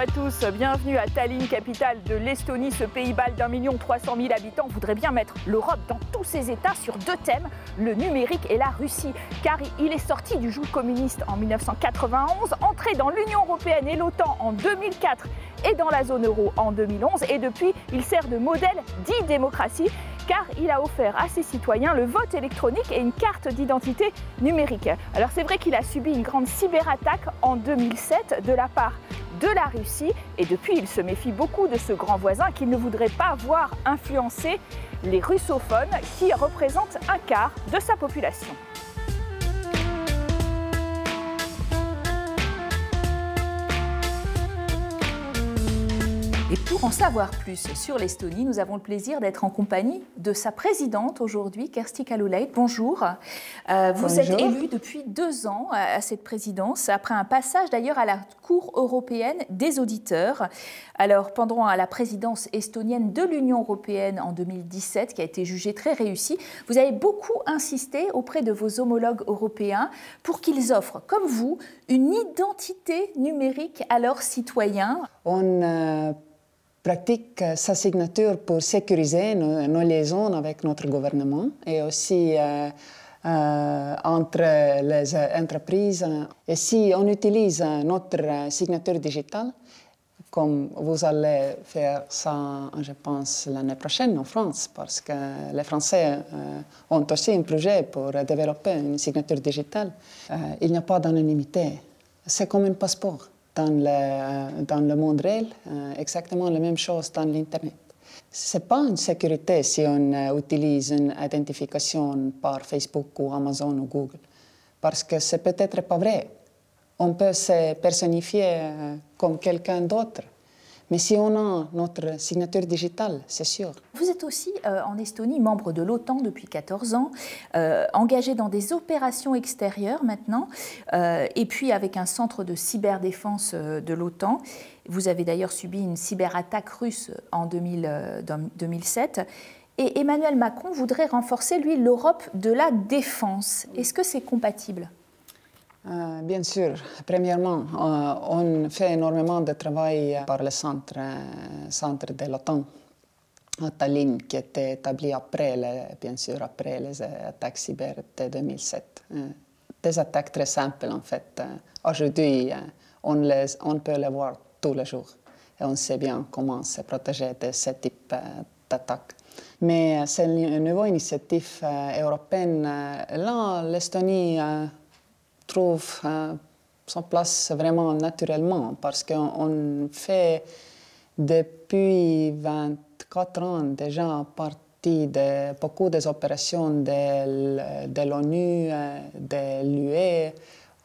à tous, bienvenue à Tallinn, capitale de l'Estonie. Ce pays bal d'un million trois cent mille habitants voudrait bien mettre l'Europe dans tous ses États sur deux thèmes, le numérique et la Russie. Car il est sorti du joug communiste en 1991, entré dans l'Union européenne et l'OTAN en 2004 et dans la zone euro en 2011. Et depuis, il sert de modèle d'e-démocratie car il a offert à ses citoyens le vote électronique et une carte d'identité numérique. Alors c'est vrai qu'il a subi une grande cyberattaque en 2007 de la part de la Russie et depuis il se méfie beaucoup de ce grand voisin qu'il ne voudrait pas voir influencer les russophones qui représentent un quart de sa population. Et pour en savoir plus sur l'Estonie, nous avons le plaisir d'être en compagnie de sa présidente aujourd'hui, Kersti Kaljulaid. Bonjour. Euh, vous êtes élue depuis deux ans à cette présidence, après un passage d'ailleurs à la Cour européenne des auditeurs. Alors, pendant la présidence estonienne de l'Union européenne en 2017, qui a été jugée très réussie, vous avez beaucoup insisté auprès de vos homologues européens pour qu'ils offrent, comme vous, une identité numérique à leurs citoyens. On euh, pratique sa signature pour sécuriser nos, nos, liaisons avec notre gouvernement et aussi euh, euh, entre les entreprises. Et si on utilise notre signature digitale, comme vous allez faire ça, je pense, l'année prochaine en France, parce que les Français euh, ont aussi un projet pour développer une signature digitale, euh, il n'y a pas d'anonymité. C'est comme un passeport dans le, dans le monde réel, euh, exactement la même chose dans l'Internet. Ce n'est pas une sécurité si on euh, utilise une identification par Facebook ou Amazon ou Google, parce que c'est peut-être pas vrai. On peut se personnifier euh, comme quelqu'un d'autre. Mais si on a notre signature digitale, c'est sûr. Vous êtes aussi euh, en Estonie membre de l'OTAN depuis 14 ans, euh, engagé dans des opérations extérieures maintenant, euh, et puis avec un centre de cyberdéfense de l'OTAN. Vous avez d'ailleurs subi une cyberattaque russe en 2000, 2007. Et Emmanuel Macron voudrait renforcer, lui, l'Europe de la défense. Est-ce que c'est compatible? Euh, bien sûr. Premièrement, euh, on fait énormément de travail par le centre, euh, centre de l'OTAN à Tallinn, qui était établi après, bien sûr, après les attaques cyber de 2007. Des attaques très simples, en fait. Aujourd'hui, on, les, peut les voir tous les jours. Et on sait bien comment se protéger de ce type d'attaques. Mais c'est une nouvelle initiative européenne. Là, l'Estonie trouve son place vraiment naturellement parce qu'on fait depuis 24 ans déjà partie de beaucoup des opérations de, l'ONU, de l'UE,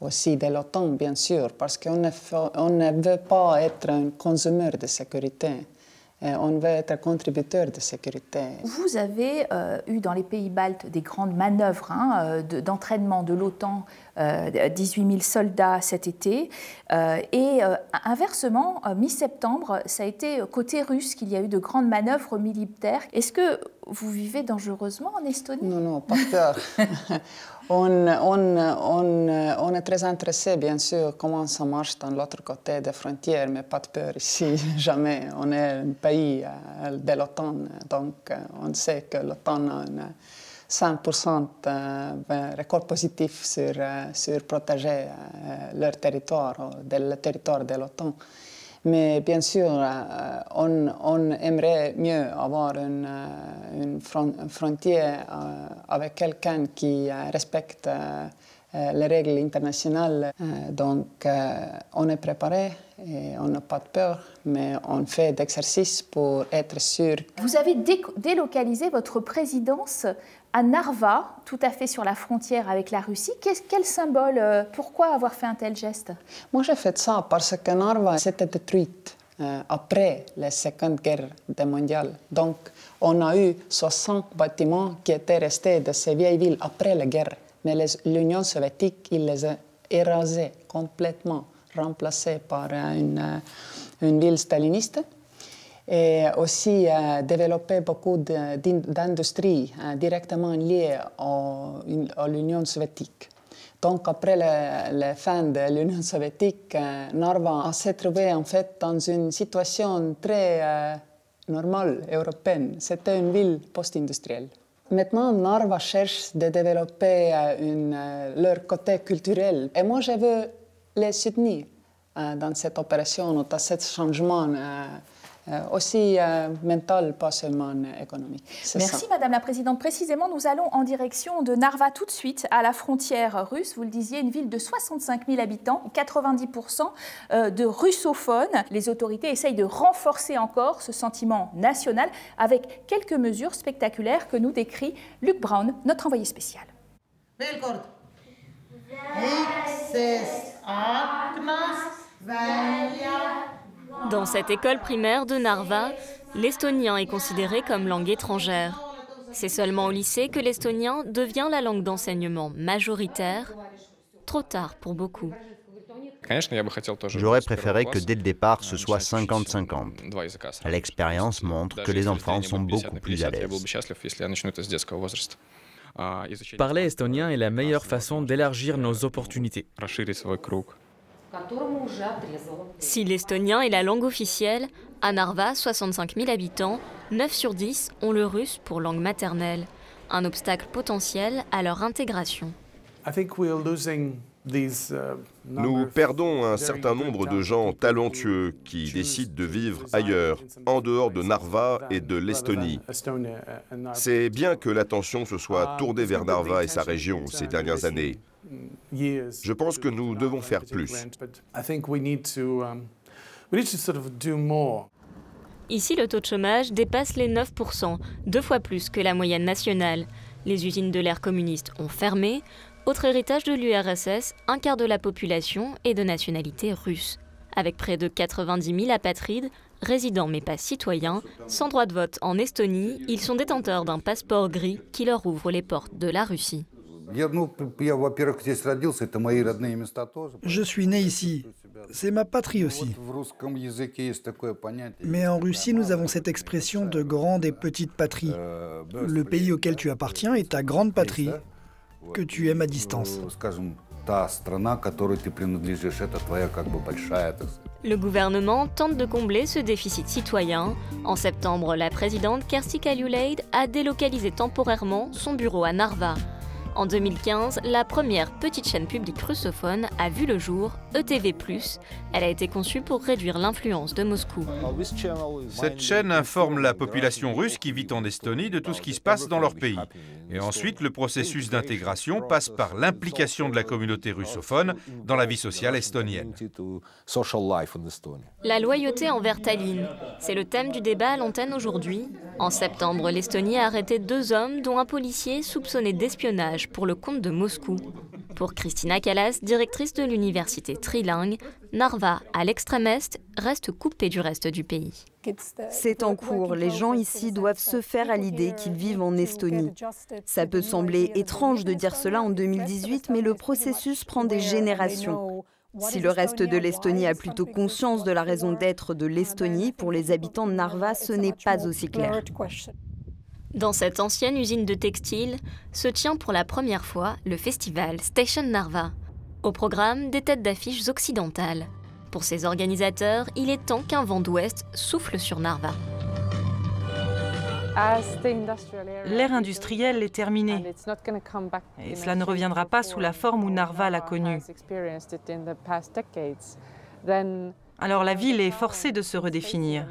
aussi de l'OTAN, bien sûr, parce qu'on ne, ne veut pas être un consommateur de sécurité. On veut être contributeur de sécurité. Vous avez euh, eu dans les pays baltes des grandes manœuvres hein, d'entraînement de, l'OTAN, euh, 18 000 soldats cet été. Euh, et euh, inversement, mi-septembre, ça a été côté russe qu'il y a eu de grandes manœuvres militaires. Est-ce que vous vivez dangereusement en Estonie? Non, non, pas peur. on, est très intéressé, bien sûr, comment ça marche dans l'autre côté des frontières, mais pas de peur ici, jamais. On est un pays de l'OTAN, donc on sait que l'OTAN a une 5% de record positif sur, sur protéger leur territoire, le territoire de l'OTAN. Mais bien sûr, on, on, aimerait mieux avoir une, une frontière avec quelqu'un qui respecte les règles internationales. Donc, on est préparé et on n'a pas de peur, mais on fait d'exercices pour être sûr. Vous avez délocalisé votre présidence à Narva, tout à fait sur la frontière avec la Russie. Quel symbole euh, Pourquoi avoir fait un tel geste? Moi, j'ai fait ça parce que Narva s'était détruite euh, après la Seconde Guerre mondiale. Donc, on a eu 60 bâtiments qui étaient restés de ces vieilles villes après la guerre. Mais l'Union soviétique, il les a érasés complètement, remplacés par une, euh, une ville staliniste et aussi euh, développer beaucoup d'industries euh, directement liées à, l'Union soviétique. Donc après la, fin de l'Union soviétique, Narva s'est trouvé en fait dans une situation très normale européenne. C'était une ville post-industrielle. Maintenant, Narva cherche de développer leur côté culturel. Et moi, je veux les soutenir dans cette opération, dans ce changement euh, aussi euh, mental, pas seulement économique. Merci Madame la Présidente. Précisément, nous allons en direction de Narva tout de suite, à la frontière russe. Vous le disiez, une ville de 65 000 habitants, 90% euh, de russophones. Les autorités essayent de renforcer encore ce sentiment national avec quelques mesures spectaculaires que nous décrit Luc Brown, notre envoyé spécial. Dans cette école primaire de Narva, l'estonien est considéré comme langue étrangère. C'est seulement au lycée que l'estonien devient la langue d'enseignement majoritaire, trop tard pour beaucoup. J'aurais préféré que dès le départ ce soit 50-50. L'expérience montre que les enfants sont beaucoup plus à l'aise. Parler estonien est la meilleure façon d'élargir nos opportunités. Si l'estonien est la langue officielle, à Narva, 65 000 habitants, 9 sur 10 ont le russe pour langue maternelle, un obstacle potentiel à leur intégration. Nous perdons un certain nombre de gens talentueux qui décident de vivre ailleurs, en dehors de Narva et de l'Estonie. C'est bien que l'attention se soit tournée vers Narva et sa région ces dernières années. Je pense que nous devons faire plus. Ici, le taux de chômage dépasse les 9%, deux fois plus que la moyenne nationale. Les usines de l'ère communiste ont fermé. Autre héritage de l'URSS, un quart de la population est de nationalité russe. Avec près de 90 000 apatrides, résidents mais pas citoyens, sans droit de vote en Estonie, ils sont détenteurs d'un passeport gris qui leur ouvre les portes de la Russie. Je suis né ici. C'est ma patrie aussi. Mais en Russie, nous avons cette expression de grande et petite patrie. Э, Le pays auquel tu appartiens est ta grande patrie, que tu aimes à distance. Le gouvernement tente de combler ce déficit citoyen. En septembre, la présidente Kersti Kaljulaid a délocalisé temporairement son bureau à Narva. En 2015, la première petite chaîne publique russophone a vu le jour, ETV+. Elle a été conçue pour réduire l'influence de Moscou. Cette chaîne informe la population russe qui vit en Estonie de tout ce qui se passe dans leur pays. Et ensuite, le processus d'intégration passe par l'implication de la communauté russophone dans la vie sociale estonienne. La loyauté envers Tallinn, c'est le thème du débat à l'antenne aujourd'hui. En septembre, l'Estonie a arrêté deux hommes, dont un policier soupçonné d'espionnage pour le compte de Moscou. Pour Christina Callas, directrice de l'université trilingue, Narva, à l'extrême est, reste coupée du reste du pays. C'est en cours. Les gens ici doivent se faire à l'idée qu'ils vivent en Estonie. Ça peut sembler étrange de dire cela en 2018, mais le processus prend des générations. Si le reste de l'Estonie a plutôt conscience de la raison d'être de l'Estonie, pour les habitants de Narva, ce n'est pas aussi clair. Dans cette ancienne usine de textile se tient pour la première fois le festival Station Narva. Au programme, des têtes d'affiches occidentales. Pour ses organisateurs, il est temps qu'un vent d'ouest souffle sur Narva. L'ère industrielle est terminée et cela ne reviendra pas sous la forme où Narva l'a connue. Alors la ville est forcée de se redéfinir.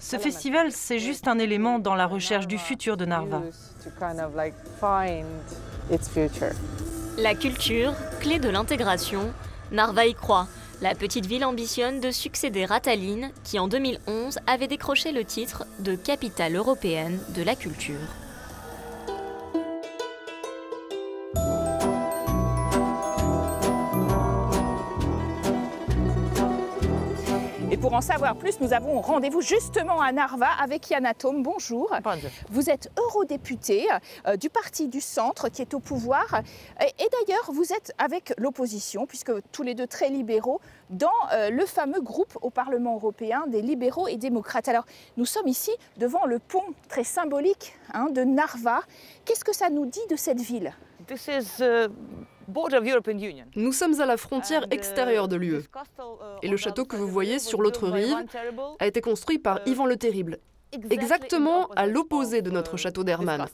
Ce festival, c'est juste un élément dans la recherche du futur de Narva. La culture, clé de l'intégration, Narva y croit. La petite ville ambitionne de succéder à Tallinn, qui en 2011 avait décroché le titre de capitale européenne de la culture. Pour en savoir plus, nous avons rendez-vous justement à Narva avec Yana Tom. Bonjour. Vous êtes eurodéputé euh, du parti du centre qui est au pouvoir. Et, d'ailleurs, vous êtes avec l'opposition, puisque tous les deux très libéraux, dans euh, le fameux groupe au Parlement européen des libéraux et démocrates. Alors, nous sommes ici devant le pont très symbolique hein, de Narva. Qu'est-ce que ça nous dit de cette ville? Uh, nous sommes à la frontière uh, extérieure de l'UE. Uh, Et le château que vous voyez sur l'autre rive a été construit par Ivan le Terrible, exactement à l'opposé de notre château d'Hermann.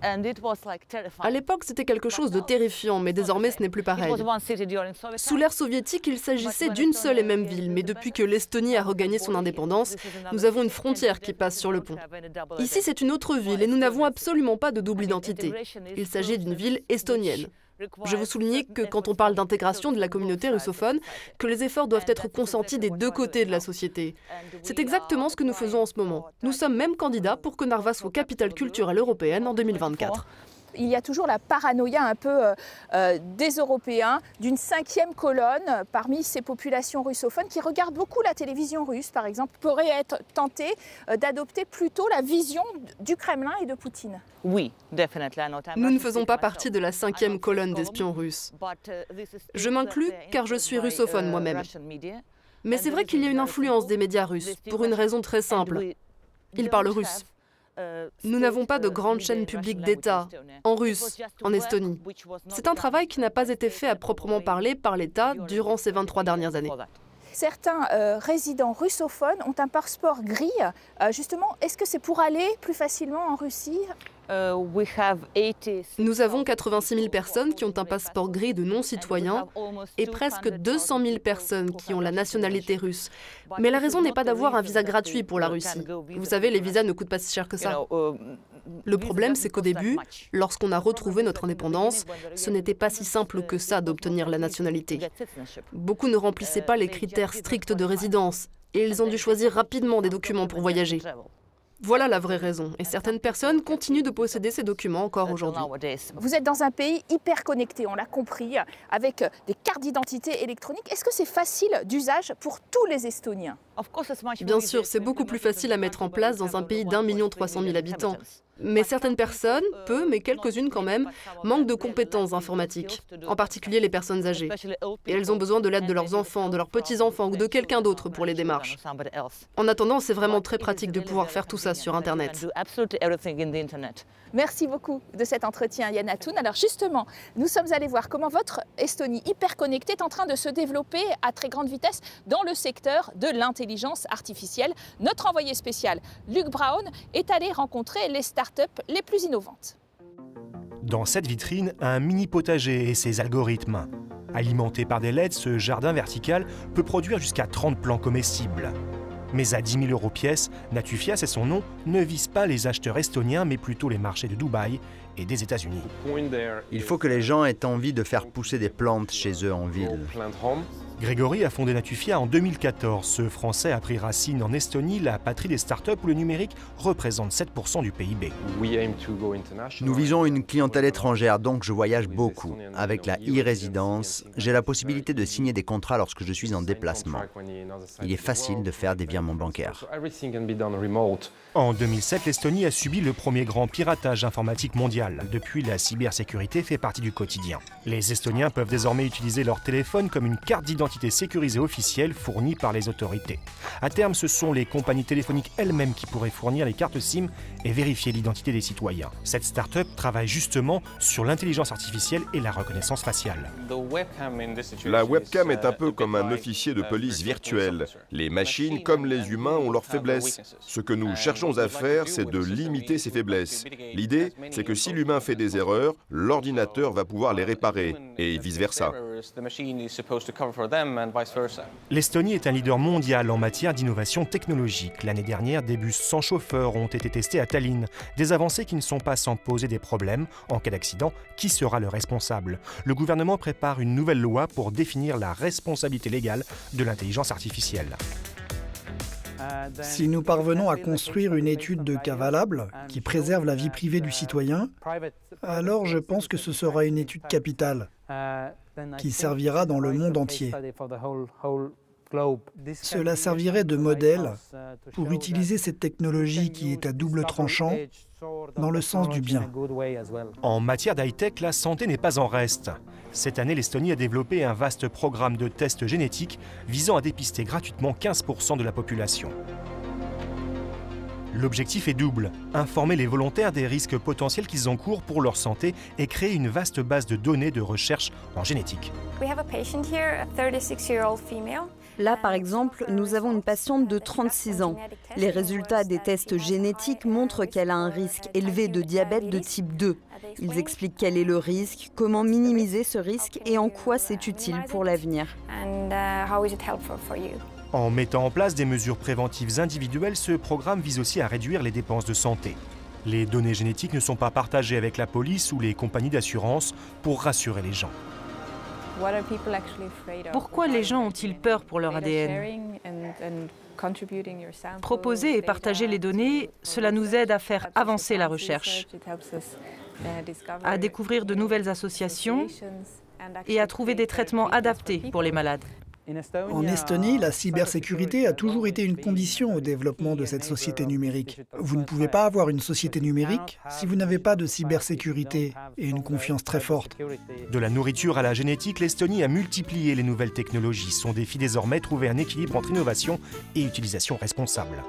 À l'époque, c'était quelque chose de terrifiant, mais désormais ce n'est plus pareil. Sous l'ère soviétique, il s'agissait d'une seule et même ville, mais depuis que l'Estonie a regagné son indépendance, nous avons une frontière qui passe sur le pont. Ici, c'est une autre ville et nous n'avons absolument pas de double identité. Il s'agit d'une ville estonienne. Je veux souligner que quand on parle d'intégration de la communauté russophone, que les efforts doivent être consentis des deux côtés de la société. C'est exactement ce que nous faisons en ce moment. Nous sommes même candidats pour que Narva soit capitale culturelle européenne en 2024 il y a toujours la paranoïa un peu euh, euh, des Européens d'une cinquième colonne parmi ces populations russophones qui regardent beaucoup la télévision russe, par exemple, pourraient être tentés euh, d'adopter plutôt la vision du Kremlin et de Poutine. Oui, Nous ne faisons pas partie de la cinquième colonne d'espions russes. Je m'inclus car je suis russophone moi-même. Mais c'est vrai qu'il y a une influence des médias russes, pour une raison très simple. Ils parlent russe. Nous n'avons pas de grandes chaînes publiques d'État en russe, en Estonie. C'est un travail qui n'a pas été fait à proprement parler par l'État durant ces 23 dernières années. Certains euh, résidents russophones ont un passeport gris. Euh, justement, est-ce que c'est pour aller plus facilement en Russie? Euh, Nous avons 86 000 personnes qui ont un passeport gris de non-citoyens et presque 200 000 personnes qui ont la nationalité russe. Mais la raison n'est pas d'avoir un visa gratuit pour la Russie. Vous savez, les visas ne coûtent pas si cher que ça. Le problème, c'est qu'au début, lorsqu'on a retrouvé notre indépendance, ce n'était pas si simple que ça d'obtenir la nationalité. Beaucoup ne remplissaient pas les critères stricts de résidence et ils ont dû choisir rapidement des documents pour voyager. Voilà la vraie raison. Et certaines personnes continuent de posséder ces documents encore aujourd'hui. Vous êtes dans un pays hyper connecté, on l'a compris, avec des cartes d'identité électroniques. Est-ce que c'est facile d'usage pour tous les Estoniens? Bien sûr, c'est beaucoup plus facile à mettre en place dans un pays d'un million trois cent mille habitants. Mais certaines personnes, peu, mais quelques-unes quand même, manquent de compétences informatiques, en particulier les personnes âgées. Et elles ont besoin de l'aide de leurs enfants, de leurs petits-enfants ou de quelqu'un d'autre pour les démarches. En attendant, c'est vraiment très pratique de pouvoir faire tout ça sur Internet. Merci beaucoup de cet entretien, Yann Atoun. Alors justement, nous sommes allés voir comment votre Estonie hyper connectée est en train de se développer à très grande vitesse dans le secteur de l'intelligence artificielle. Notre envoyé spécial, Luc Brown, est allé rencontrer les startups les plus innovantes. Dans cette vitrine, un mini potager et ses algorithmes. Alimenté par des LED, ce jardin vertical peut produire jusqu'à 30 plants comestibles. Mais à 10 000 euros pièce, Natufia, c'est son nom, ne vise pas les acheteurs estoniens, mais plutôt les marchés de Dubaï et des États-Unis. Il faut que les gens aient envie de faire pousser des plantes chez eux en ville. Grégory a fondé Natufia en 2014. Ce Français a pris racine en Estonie, la patrie des startups où le numérique représente 7% du PIB. Nous visons une clientèle étrangère, donc je voyage beaucoup. Avec la e-résidence, j'ai la possibilité de signer des contrats lorsque je suis en déplacement. Il est facile de faire des virements bancaires. En 2007, l'Estonie a subi le premier grand piratage informatique mondial. Depuis, la cybersécurité fait partie du quotidien. Les Estoniens peuvent désormais utiliser leur téléphone comme une carte d'identité sécurisée officielle fournie par les autorités. À terme, ce sont les compagnies téléphoniques elles-mêmes qui pourraient fournir les cartes SIM et vérifier l'identité des citoyens. Cette start-up travaille justement sur l'intelligence artificielle et la reconnaissance faciale. La webcam est un peu comme un officier de police virtuel. Les machines, comme les humains, ont leurs faiblesses. Ce que nous cherchons à faire, c'est de limiter ces faiblesses. L'idée, c'est que si l'humain fait des erreurs, l'ordinateur va pouvoir les réparer, et vice-versa. L'Estonie est un leader mondial en matière d'innovation technologique. L'année dernière, des bus sans chauffeur ont été testés à Tallinn. Des avancées qui ne sont pas sans poser des problèmes. En cas d'accident, qui sera le responsable? Le gouvernement prépare une nouvelle loi pour définir la responsabilité légale de l'intelligence artificielle. Si nous parvenons à construire une étude de cas valable qui préserve la vie privée du citoyen, alors je pense que ce sera une étude capitale qui servira dans le monde entier. Cela servirait de modèle pour utiliser cette technologie qui est à double tranchant dans le sens du bien. En matière d'high-tech, la santé n'est pas en reste. Cette année, l'Estonie a développé un vaste programme de tests génétiques visant à dépister gratuitement 15% de la population. L'objectif est double, informer les volontaires des risques potentiels qu'ils encourent pour leur santé et créer une vaste base de données de recherche en génétique. Là, par exemple, nous avons une patiente de 36 ans. Les résultats des tests génétiques montrent qu'elle a un risque élevé de diabète de type 2. Ils expliquent quel est le risque, comment minimiser ce risque et en quoi c'est utile pour l'avenir. En mettant en place des mesures préventives individuelles, ce programme vise aussi à réduire les dépenses de santé. Les données génétiques ne sont pas partagées avec la police ou les compagnies d'assurance pour rassurer les gens. Pourquoi les gens ont-ils peur pour leur ADN Proposer et partager les données, cela nous aide à faire avancer la recherche, à découvrir de nouvelles associations et à trouver des traitements adaptés pour les malades. En Estonie, la cybersécurité a toujours été une condition au développement de cette société numérique. Vous ne pouvez pas avoir une société numérique si vous n'avez pas de cybersécurité et une confiance très forte. De la nourriture à la génétique, l'Estonie a multiplié les nouvelles technologies. Son défi désormais trouver un équilibre entre innovation et utilisation responsable.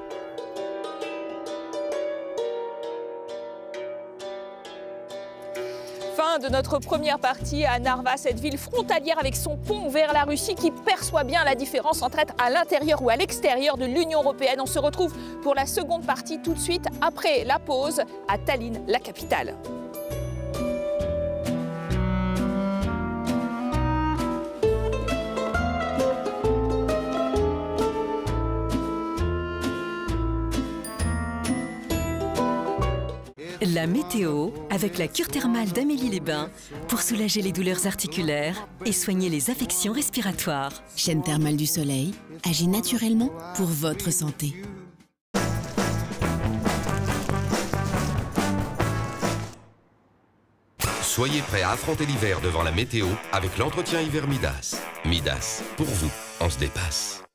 De notre première partie à Narva, cette ville frontalière avec son pont vers la Russie qui perçoit bien la différence entre être à l'intérieur ou à l'extérieur de l'Union européenne. On se retrouve pour la seconde partie tout de suite après la pause à Tallinn, la capitale. La météo avec la cure thermale d'Amélie les Bains pour soulager les douleurs articulaires et soigner les affections respiratoires. Chaîne thermale du soleil agit naturellement pour votre santé. Soyez prêts à affronter l'hiver devant la météo avec l'entretien hiver Midas. Midas, pour vous, on se dépasse.